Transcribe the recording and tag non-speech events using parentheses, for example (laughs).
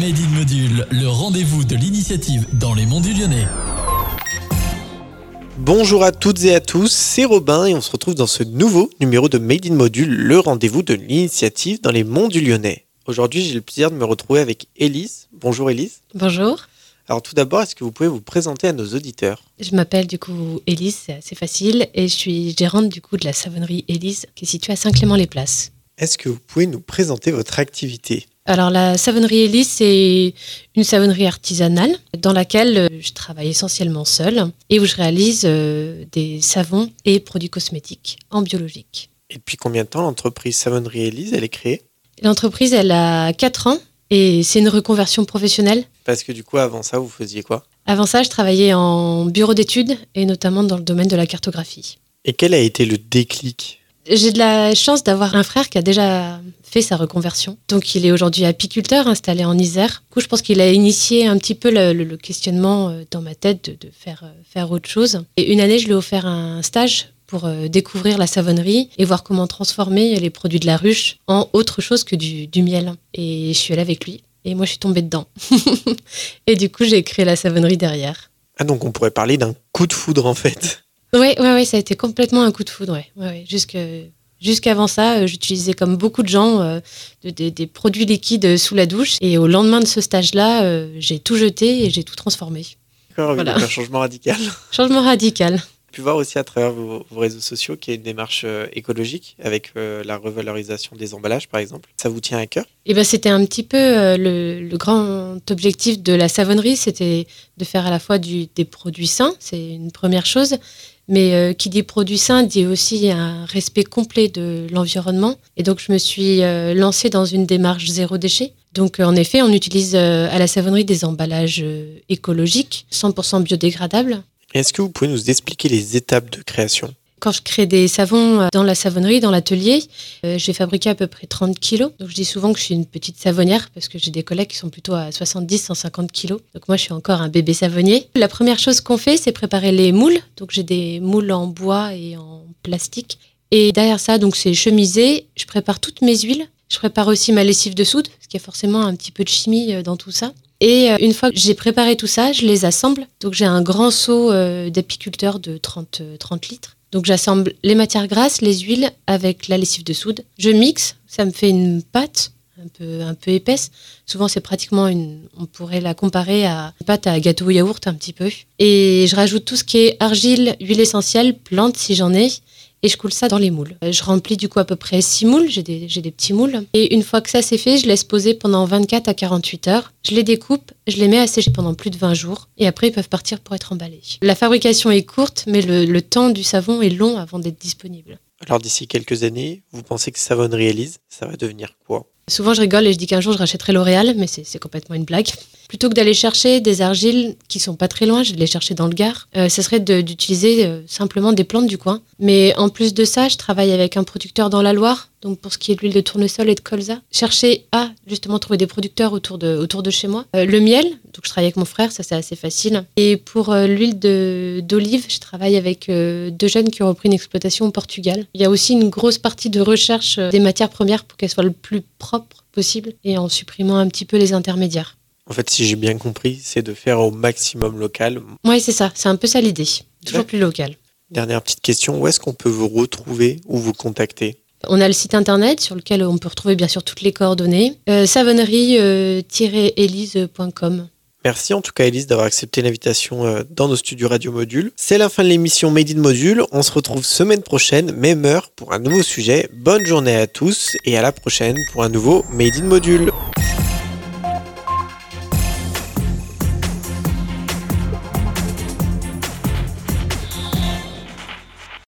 Made in Module, le rendez-vous de l'initiative dans les monts du Lyonnais. Bonjour à toutes et à tous, c'est Robin et on se retrouve dans ce nouveau numéro de Made in Module, le rendez-vous de l'initiative dans les monts du Lyonnais. Aujourd'hui, j'ai le plaisir de me retrouver avec Élise. Bonjour Élise. Bonjour. Alors tout d'abord, est-ce que vous pouvez vous présenter à nos auditeurs? Je m'appelle du coup Élise, c'est assez facile, et je suis gérante du coup de la savonnerie Élise qui est située à Saint-Clément-les-Places. Est-ce que vous pouvez nous présenter votre activité? Alors la savonnerie Élise, c'est une savonnerie artisanale dans laquelle euh, je travaille essentiellement seule et où je réalise euh, des savons et produits cosmétiques en biologique. Et depuis combien de temps l'entreprise Savonnerie Élise, elle est créée? L'entreprise, elle a 4 ans et c'est une reconversion professionnelle. Parce que du coup, avant ça, vous faisiez quoi? Avant ça, je travaillais en bureau d'études et notamment dans le domaine de la cartographie. Et quel a été le déclic? J'ai de la chance d'avoir un frère qui a déjà fait sa reconversion. Donc il est aujourd'hui apiculteur installé en Isère. Du coup, je pense qu'il a initié un petit peu le, questionnement euh, dans ma tête de, euh, faire autre chose. Et une année, je lui ai offert un stage pour euh, découvrir la savonnerie et voir comment transformer les produits de la ruche en autre chose que du, du miel. Et je suis allée avec lui. Et moi, je suis tombée dedans. (laughs) et du coup, j'ai créé la savonnerie derrière. Ah donc on pourrait parler d'un coup de foudre en fait. Oui, ouais, ouais, ça a été complètement un coup de foudre. Ouais. Jusque- Jusqu'avant ça, euh, j'utilisais comme beaucoup de gens euh, de- des- des produits liquides sous la douche. Et au lendemain de ce stage-là, euh, j'ai tout jeté et j'ai tout transformé. D'accord, Voilà. un changement radical. Changement radical. Pu voir aussi à travers vos, réseaux sociaux qu'il y a une démarche euh, écologique avec euh, la revalorisation des emballages par exemple. Ça vous tient à cœur? Et ben, c'était un petit peu euh, le, grand objectif de la savonnerie, c'était de faire à la fois des produits sains, c'est une première chose, mais qui dit produits sains dit aussi un respect complet de l'environnement. Et donc, je me suis lancée dans une démarche zéro déchet. Donc, en effet, on utilise à la savonnerie des emballages écologiques, 100% biodégradables. Est-ce que vous pouvez nous expliquer les étapes de création? Quand je crée des savons euh, dans la savonnerie, dans l'atelier, euh, j'ai fabriqué à peu près 30 kilos. Donc je dis souvent que je suis une petite savonnière parce que j'ai des collègues qui sont plutôt à 70, 150 kilos. Donc moi, je suis encore un bébé savonnier. La première chose qu'on fait, c'est préparer les moules. Donc j'ai des moules en bois et en plastique. Et derrière ça, donc c'est chemisé. Je prépare toutes mes huiles. Je prépare aussi ma lessive de soude parce qu'il y a forcément un petit peu de chimie euh, dans tout ça. Et euh, une fois que j'ai préparé tout ça, je les assemble. Donc j'ai un grand seau euh, d'apiculteur de 30, euh, 30 litres. Donc j'assemble les matières grasses, les huiles avec la lessive de soude. Je mixe, ça me fait une pâte un peu, un peu épaisse. Souvent c'est pratiquement une, on pourrait la comparer à une pâte à gâteau ou yaourt un petit peu. Et je rajoute tout ce qui est argile, huile essentielle, plantes si j'en ai. Et je coule ça dans les moules. Euh, Je remplis du coup à peu près 6 moules, j'ai des, des petits moules. Et une fois que ça c'est fait, je laisse poser pendant 24 à 48 heures. Je les découpe, je les mets à sécher pendant plus de 20 jours. Et après, ils peuvent partir pour être emballés. La fabrication est courte, mais le, le temps du savon est long avant d'être disponible. Alors d'ici quelques années, vous pensez que Savonnerie Élise, ça va devenir quoi? Souvent, je rigole et je dis qu'un jour, je rachèterai L'Oréal, mais c'est complètement une blague. Plutôt que d'aller chercher des argiles qui sont pas très loin, je vais les chercher dans le Gard, euh, ce serait d'utiliser euh, simplement des plantes du coin. Mais en plus de ça, je travaille avec un producteur dans la Loire, donc pour ce qui est de l'huile de tournesol et de colza. Chercher à justement trouver des producteurs autour de, autour de chez moi. Euh, le miel, donc je travaille avec mon frère, ça c'est assez facile. Et pour euh, l'huile d'olive, je travaille avec deux jeunes qui ont repris une exploitation au Portugal. Il y a aussi une grosse partie de recherche des matières premières pour qu'elles soient le plus propres possible et en supprimant un petit peu les intermédiaires. En fait, si j'ai bien compris, c'est de faire au maximum local. Oui, c'est ça, c'est un peu ça l'idée. Toujours Ouais. plus local. Dernière petite question, où est-ce qu'on peut vous retrouver ou vous contacter? On a le site internet sur lequel on peut retrouver bien sûr toutes les coordonnées. Euh, savonnerie-élise.com. Merci en tout cas Elise d'avoir accepté l'invitation euh, dans nos studios Radio Module. C'est la fin de l'émission Made in Module. On se retrouve semaine prochaine, même heure, pour un nouveau sujet. Bonne journée à tous et à la prochaine pour un nouveau Made in Module.